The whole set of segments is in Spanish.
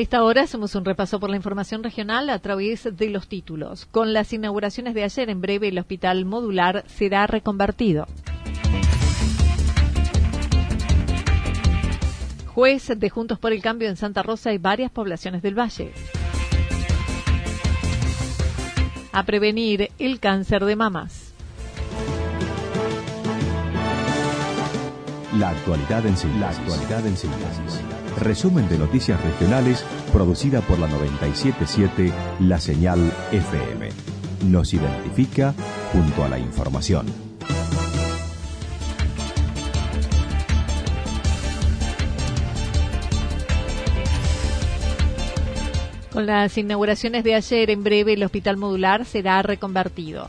A esta hora hacemos un repaso por la información regional a través de los títulos. Con las inauguraciones de ayer, en breve el hospital modular será reconvertido. Juez de Juntos por el Cambio en Santa Rosa y varias poblaciones del Valle. A prevenir el cáncer de mamas. La actualidad en. La actualidad en síntesis. Resumen de noticias regionales producida por la 977 La Señal FM. Nos identifica junto a la información. Con las inauguraciones de ayer, en breve el hospital modular será reconvertido.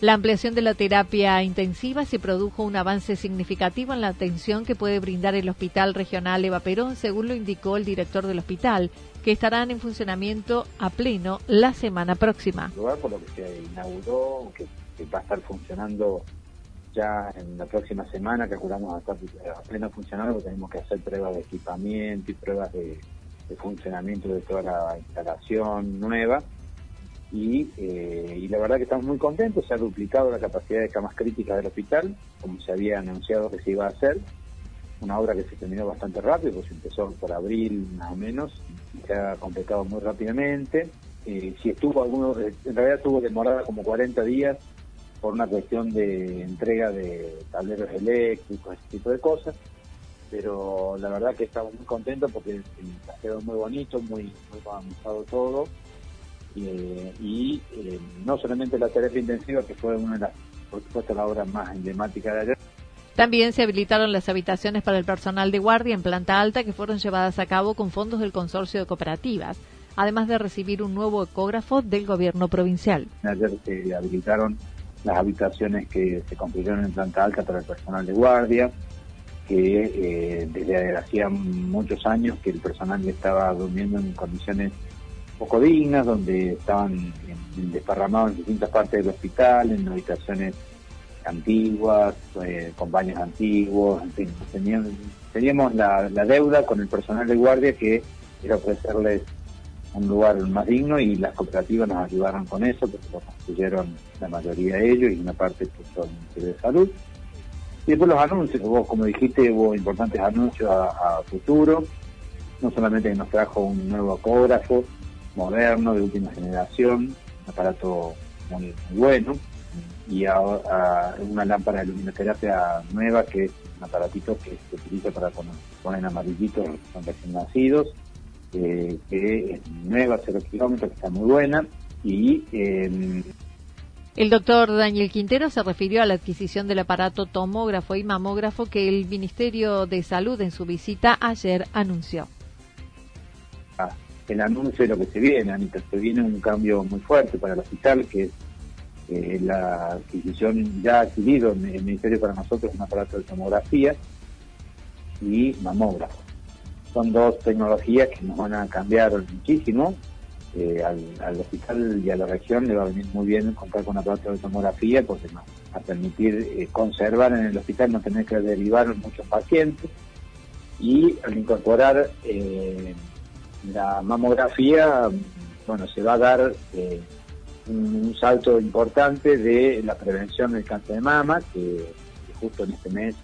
La ampliación de la terapia intensiva se produjo un avance significativo en la atención que puede brindar el Hospital Regional Eva Perón, según lo indicó el director del hospital, que estarán en funcionamiento a pleno la semana próxima. Por lo que se inauguró, que, va a estar funcionando ya en la próxima semana, calculamos a estar a pleno funcionando, tenemos que hacer pruebas de equipamiento y pruebas de funcionamiento de toda la instalación nueva eh, y, la verdad que estamos muy contentos, se ha duplicado la capacidad de camas críticas del hospital, como se había anunciado que se iba a hacer, una obra que se terminó bastante rápido, pues empezó por abril más o menos, y se ha completado muy rápidamente. Eh, si estuvo alguno, en realidad tuvo demorada como 40 días por una cuestión de entrega de tableros eléctricos, ese tipo de cosas, pero la verdad que estamos muy contentos porque ha quedado muy bonito, muy, muy avanzado todo eh, y eh, no solamente la terapia intensiva, que fue una de las, por supuesto, la obra más emblemática de ayer. También se habilitaron las habitaciones para el personal de guardia en planta alta que fueron llevadas a cabo con fondos del consorcio de cooperativas, además de recibir un nuevo ecógrafo del gobierno provincial. Ayer se habilitaron las habitaciones que se construyeron en planta alta para el personal de guardia, que eh, desde hacía muchos años que el personal estaba durmiendo en condiciones poco dignas, donde estaban desparramados en distintas partes del hospital, en habitaciones antiguas, eh, con baños antiguos, en fin, teníamos, la, deuda con el personal de guardia que era ofrecerles un lugar más digno y las cooperativas nos ayudaron con eso, porque lo construyeron la mayoría de ellos y una parte puso el Ministerio de Salud. Y después los anuncios, vos como dijiste, hubo importantes anuncios a, futuro, no solamente que nos trajo un nuevo ecógrafo, moderno, de última generación, un aparato muy, bueno, y ahora una lámpara de luminoterapia nueva que es un aparatito que se utiliza para poner amarillitos son recién nacidos, eh, que es nueva, cero kilómetros, que está muy buena, y... Em, el doctor Daniel Quintero se refirió a la adquisición del aparato tomógrafo y mamógrafo que el Ministerio de Salud en su visita ayer anunció. Ah, el anuncio de lo que se viene, Anita. Se viene un cambio muy fuerte para el hospital, que es eh, la adquisición ya adquirido en el Ministerio para nosotros un aparato de tomografía y mamógrafo. Son dos tecnologías que nos van a cambiar muchísimo eh, al, hospital y a la región le va a venir muy bien contar con aparato de tomografía porque nos va a permitir eh, conservar en el hospital, no tener que derivar muchos pacientes y al incorporar la mamografía, bueno, se va a dar un, salto importante de la prevención del cáncer de mama, que justo en este mes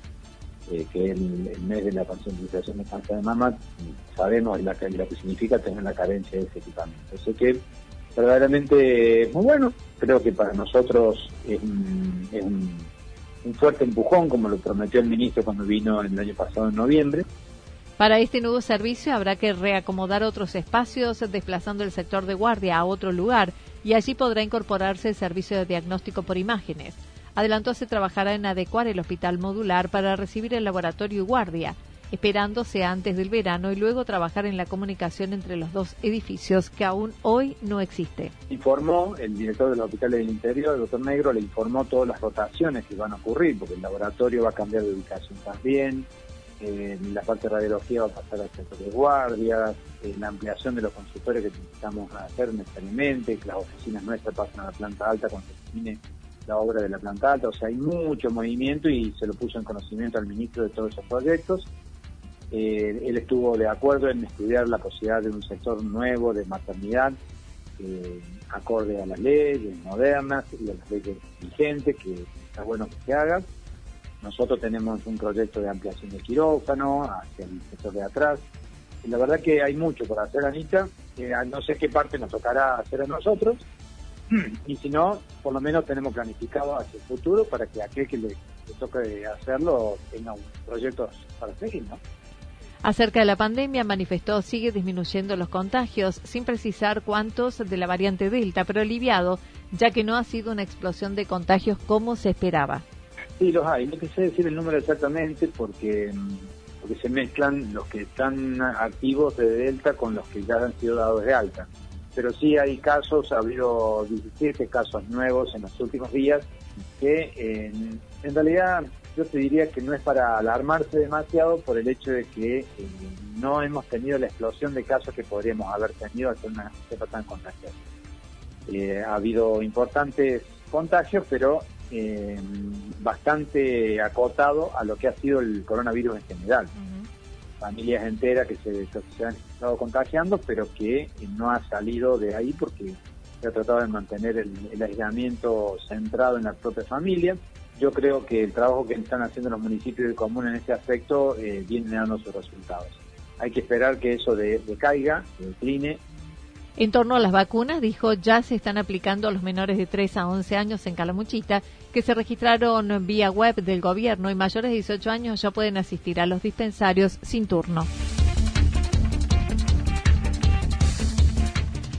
eh, que es el, mes de la concientización de cáncer de mama, sabemos la, lo que significa tener la carencia de ese equipamiento. Así que verdaderamente muy bueno, creo que para nosotros es un, fuerte empujón, como lo prometió el ministro cuando vino el año pasado en noviembre. Para este nuevo servicio habrá que reacomodar otros espacios desplazando el sector de guardia a otro lugar y allí podrá incorporarse el servicio de diagnóstico por imágenes adelantó se trabajará en adecuar el hospital modular para recibir el laboratorio y guardia, esperándose antes del verano y luego trabajar en la comunicación entre los dos edificios que aún hoy no existe. Informó el director del Hospital del Interior, el doctor Negro, le informó todas las rotaciones que van a ocurrir, porque el laboratorio va a cambiar de ubicación también, eh, la parte de radiología va a pasar al sector de guardias, eh, la ampliación de los consultores que necesitamos hacer necesariamente, que las oficinas nuestras pasan a la planta alta cuando termine la obra de la planta alta, o sea, hay mucho movimiento y se lo puso en conocimiento al ministro de todos esos proyectos. Eh, él estuvo de acuerdo en estudiar la posibilidad de un sector nuevo de maternidad, eh, acorde a las leyes modernas y a las leyes vigentes, que está bueno que se haga. Nosotros tenemos un proyecto de ampliación de quirófano hacia el sector de atrás. Y la verdad que hay mucho por hacer, Anita. Eh, no sé qué parte nos tocará hacer a nosotros, y si no, por lo menos tenemos planificado hacia el futuro para que aquel que le, toque hacerlo tenga un proyecto para seguir, ¿no? Acerca de la pandemia, manifestó sigue disminuyendo los contagios, sin precisar cuántos de la variante Delta, pero aliviado, ya que no ha sido una explosión de contagios como se esperaba. Sí, los hay. No sé decir el número exactamente porque, porque se mezclan los que están activos de Delta con los que ya han sido dados de alta pero sí hay casos, ha habido 17 casos nuevos en los últimos días, que en, realidad yo te diría que no es para alarmarse demasiado por el hecho de que eh, no hemos tenido la explosión de casos que podríamos haber tenido al ser una cepa tan contagiosa. Eh, ha habido importantes contagios, pero eh, bastante acotado a lo que ha sido el coronavirus en general familias enteras que se, han estado contagiando, pero que no ha salido de ahí porque se ha tratado de mantener el, aislamiento centrado en la propia familia. Yo creo que el trabajo que están haciendo los municipios de común en este aspecto eh, viene dando sus resultados. Hay que esperar que eso decaiga, decline en torno a las vacunas, dijo, ya se están aplicando a los menores de 3 a 11 años en Calamuchita, que se registraron vía web del gobierno y mayores de 18 años ya pueden asistir a los dispensarios sin turno.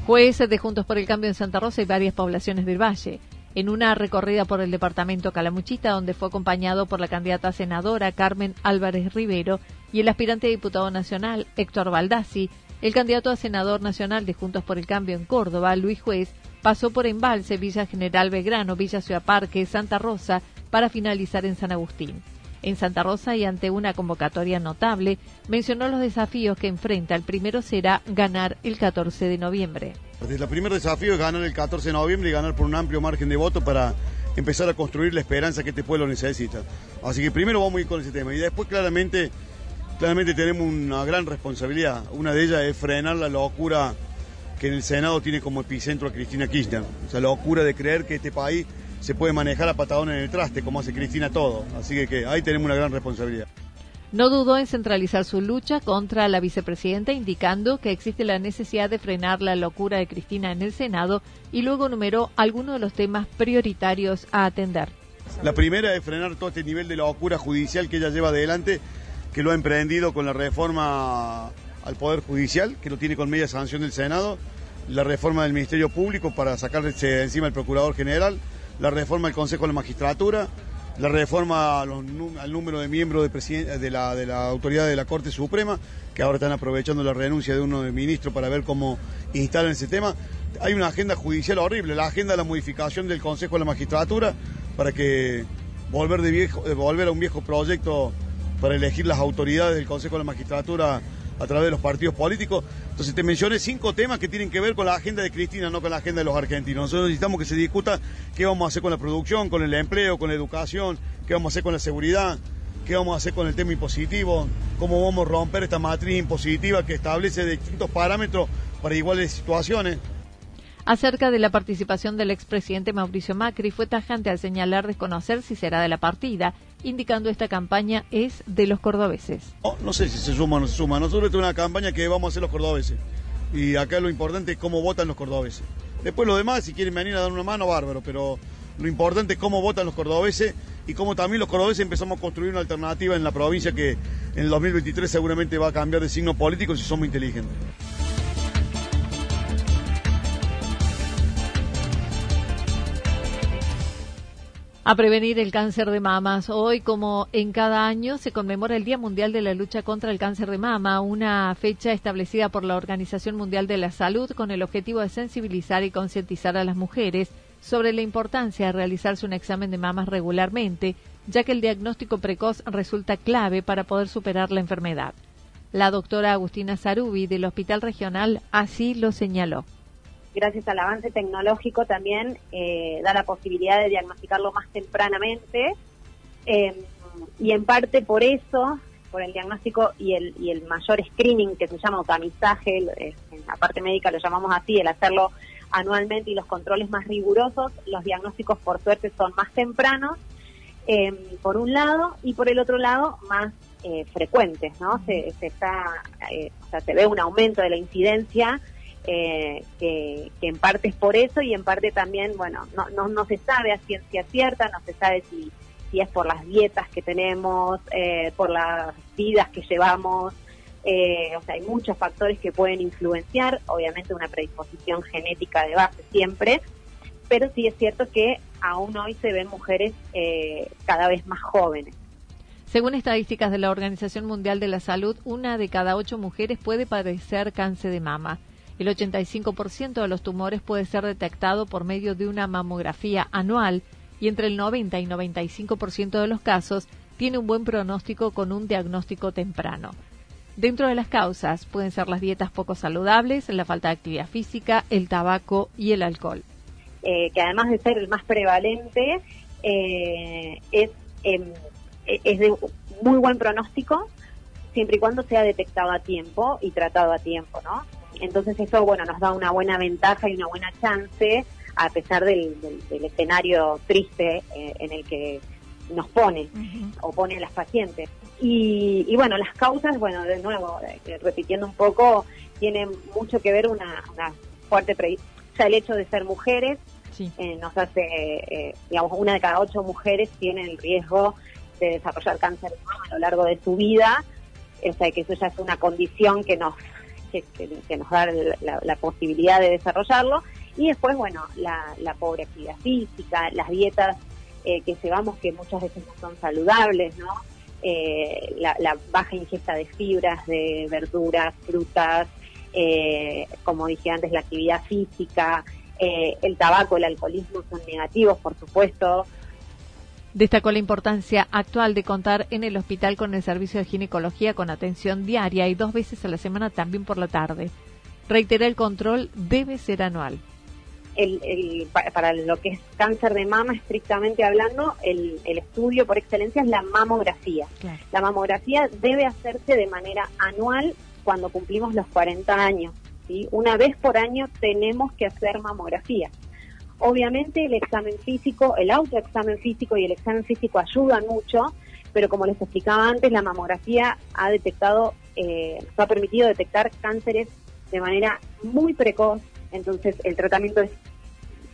Jueces de Juntos por el Cambio en Santa Rosa y varias poblaciones del Valle. En una recorrida por el departamento Calamuchita, donde fue acompañado por la candidata senadora Carmen Álvarez Rivero y el aspirante diputado nacional Héctor Baldassi, el candidato a senador nacional de Juntos por el Cambio en Córdoba, Luis Juez, pasó por Embalse, Villa General Belgrano, Villa Ciudad Parque, Santa Rosa, para finalizar en San Agustín. En Santa Rosa y ante una convocatoria notable, mencionó los desafíos que enfrenta. El primero será ganar el 14 de noviembre. El primer desafío es ganar el 14 de noviembre y ganar por un amplio margen de voto para empezar a construir la esperanza que este pueblo necesita. Así que primero vamos a ir con ese tema y después claramente Claramente tenemos una gran responsabilidad. Una de ellas es frenar la locura que en el Senado tiene como epicentro a Cristina Kirchner. O sea, la locura de creer que este país se puede manejar a patadón en el traste, como hace Cristina todo. Así que, ahí tenemos una gran responsabilidad. No dudó en centralizar su lucha contra la vicepresidenta, indicando que existe la necesidad de frenar la locura de Cristina en el Senado y luego numeró algunos de los temas prioritarios a atender. La primera es frenar todo este nivel de locura judicial que ella lleva adelante que lo ha emprendido con la reforma al Poder Judicial, que lo tiene con media sanción del Senado, la reforma del Ministerio Público para sacarse encima al Procurador General, la reforma del Consejo de la Magistratura, la reforma al número de miembros de, la, de autoridad de la Corte Suprema, que ahora están aprovechando la renuncia de uno de ministros para ver cómo instalan ese tema. Hay una agenda judicial horrible, la agenda de la modificación del Consejo de la Magistratura para que volver, de volver a un viejo proyecto para elegir las autoridades del Consejo de la Magistratura a través de los partidos políticos. Entonces te mencioné cinco temas que tienen que ver con la agenda de Cristina, no con la agenda de los argentinos. Nosotros necesitamos que se discuta qué vamos a hacer con la producción, con el empleo, con la educación, qué vamos a hacer con la seguridad, qué vamos a hacer con el tema impositivo, cómo vamos a romper esta matriz impositiva que establece distintos parámetros para iguales situaciones. Acerca de la participación del expresidente Mauricio Macri, fue tajante al señalar desconocer si será de la partida, indicando esta campaña es de los cordobeses. No, sé si se suma o no se suma. Nosotros tenemos una campaña que vamos a hacer los cordobeses. Y acá lo importante es cómo votan los cordobeses. Después lo demás, si quieren venir a dar una mano, bárbaro. Pero lo importante es cómo votan los cordobeses y cómo también los cordobeses empezamos a construir una alternativa en la provincia que en el 2023 seguramente va a cambiar de signo político si somos inteligentes. A prevenir el cáncer de mamas. Hoy, como en cada año, se conmemora el Día Mundial de la Lucha contra el Cáncer de Mama, una fecha establecida por la Organización Mundial de la Salud con el objetivo de sensibilizar y concientizar a las mujeres sobre la importancia de realizarse un examen de mamas regularmente, ya que el diagnóstico precoz resulta clave para poder superar la enfermedad. La doctora Agustina Sarubi del Hospital Regional así lo señaló gracias al avance tecnológico también eh, da la posibilidad de diagnosticarlo más tempranamente em, y en parte por eso, por el diagnóstico y el, y el mayor screening que se llama tamizaje, en la parte médica lo llamamos así, el hacerlo anualmente y los controles más rigurosos, los diagnósticos por suerte son más tempranos, em, por un lado, y por el otro lado más eh, frecuentes, ¿no? Se, se está, eh, o sea, se ve un aumento de la incidencia eh, que, en parte es por eso y en parte también, bueno, no, no, no se sabe a ciencia cierta, no se sabe si, si es por las dietas que tenemos, eh, por las vidas que llevamos, eh, o sea, hay muchos factores que pueden influenciar, obviamente una predisposición genética de base siempre, pero sí es cierto que aún hoy se ven mujeres cada vez más jóvenes. Según estadísticas de la Organización Mundial de la Salud, una de cada ocho mujeres puede padecer cáncer de mama. El 85% de los tumores puede ser detectado por medio de una mamografía anual y entre el 90 y 95% de los casos tiene un buen pronóstico con un diagnóstico temprano. Dentro de las causas pueden ser las dietas poco saludables, la falta de actividad física, el tabaco y el alcohol. Eh, que además de ser el más prevalente, eh, es, em, es de muy buen pronóstico siempre y cuando sea detectado a tiempo y tratado a tiempo, ¿no? Entonces eso, bueno, nos da una buena ventaja y una buena chance, a pesar del, escenario triste eh, en el que nos pone o pone a las pacientes. Y, bueno, las causas, bueno, de nuevo, eh, repitiendo un poco, tienen mucho que ver una, fuerte ya el hecho de ser mujeres eh, nos hace, digamos, una de cada ocho mujeres tiene el riesgo de desarrollar cáncer de mama a lo largo de su vida, o sea que eso ya es una condición que nos que, nos da la, posibilidad de desarrollarlo. Y después, bueno, la, pobre actividad física, las dietas eh, que llevamos que muchas veces no son saludables, ¿no? Eh, la, baja ingesta de fibras, de verduras, frutas, eh, como dije antes, la actividad física, el tabaco, el alcoholismo son negativos, por supuesto. Destacó la importancia actual de contar en el hospital con el servicio de ginecología con atención diaria y dos veces a la semana también por la tarde. Reitera el control debe ser anual. El, para lo que es cáncer de mama, estrictamente hablando, el, estudio por excelencia es la mamografía. La mamografía debe hacerse de manera anual cuando cumplimos los 40 años. ¿sí? Una vez por año tenemos que hacer mamografía. Obviamente el examen físico, el autoexamen físico y el examen físico ayudan mucho, pero como les explicaba antes, la mamografía ha detectado, eh, ha permitido detectar cánceres de manera muy precoz, entonces el tratamiento es,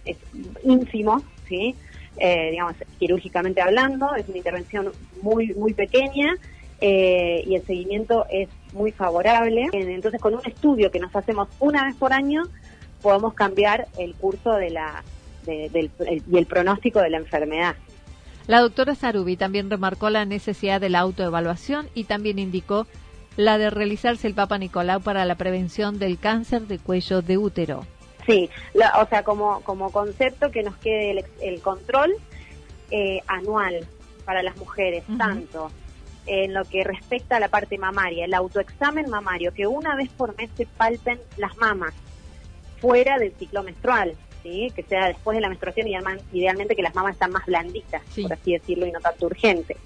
es ínfimo, ¿sí? Eh, digamos, quirúrgicamente hablando, es una intervención muy, muy pequeña eh, y el seguimiento es muy favorable. Entonces, con un estudio que nos hacemos una vez por año, podemos cambiar el curso de la, del, y el pronóstico de la enfermedad. La doctora Sarubi también remarcó la necesidad de la autoevaluación y también indicó la de realizarse el Papa Nicolau para la prevención del cáncer de cuello de útero. Sí, o sea, como, como concepto que nos quede el, control eh, anual para las mujeres, tanto en lo que respecta a la parte mamaria, el autoexamen mamario, que una vez por mes se palpen las mamas fuera del ciclo menstrual, ¿sí? que sea después de la menstruación y idealmente que las mamas están más blanditas, por así decirlo, y no tanto urgente.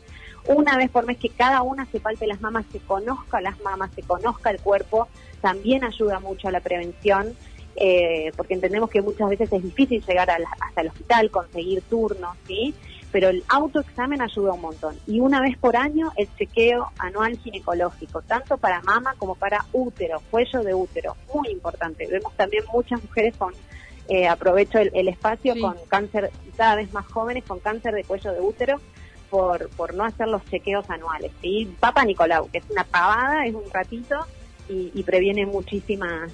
Una vez por mes que cada una se palpe las mamas, se conozca las mamas, se conozca el cuerpo, también ayuda mucho a la prevención, eh, porque entendemos que muchas veces es difícil llegar hasta el hospital, conseguir turnos, ¿sí? Pero el autoexamen ayuda un montón. Y una vez por año el chequeo anual ginecológico, tanto para mama como para útero, cuello de útero, muy importante. Vemos también muchas mujeres con, eh, aprovecho el, espacio, con cáncer, cada vez más jóvenes con cáncer de cuello de útero, por, por no hacer los chequeos anuales. ¿sí? Papa Nicolau, que es una pavada, es un ratito y, y previene muchísimas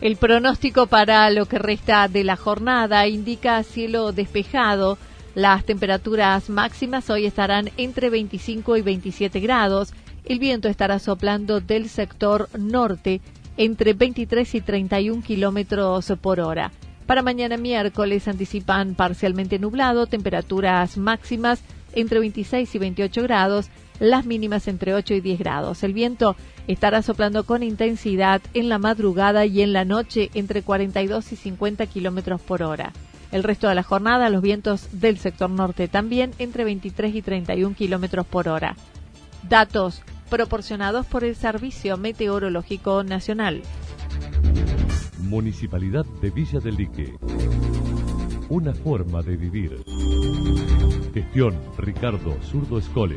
El pronóstico para lo que resta de la jornada indica cielo despejado. Las temperaturas máximas hoy estarán entre 25 y 27 grados. El viento estará soplando del sector norte entre 23 y 31 kilómetros por hora. Para mañana miércoles anticipan parcialmente nublado, temperaturas máximas entre 26 y 28 grados, las mínimas entre 8 y 10 grados. El viento estará soplando con intensidad en la madrugada y en la noche entre 42 y 50 kilómetros por hora. El resto de la jornada, los vientos del sector norte también entre 23 y 31 kilómetros por hora. Datos proporcionados por el Servicio Meteorológico Nacional. Municipalidad de Villa del Lique. Una forma de vivir. Gestión Ricardo Zurdo Escole.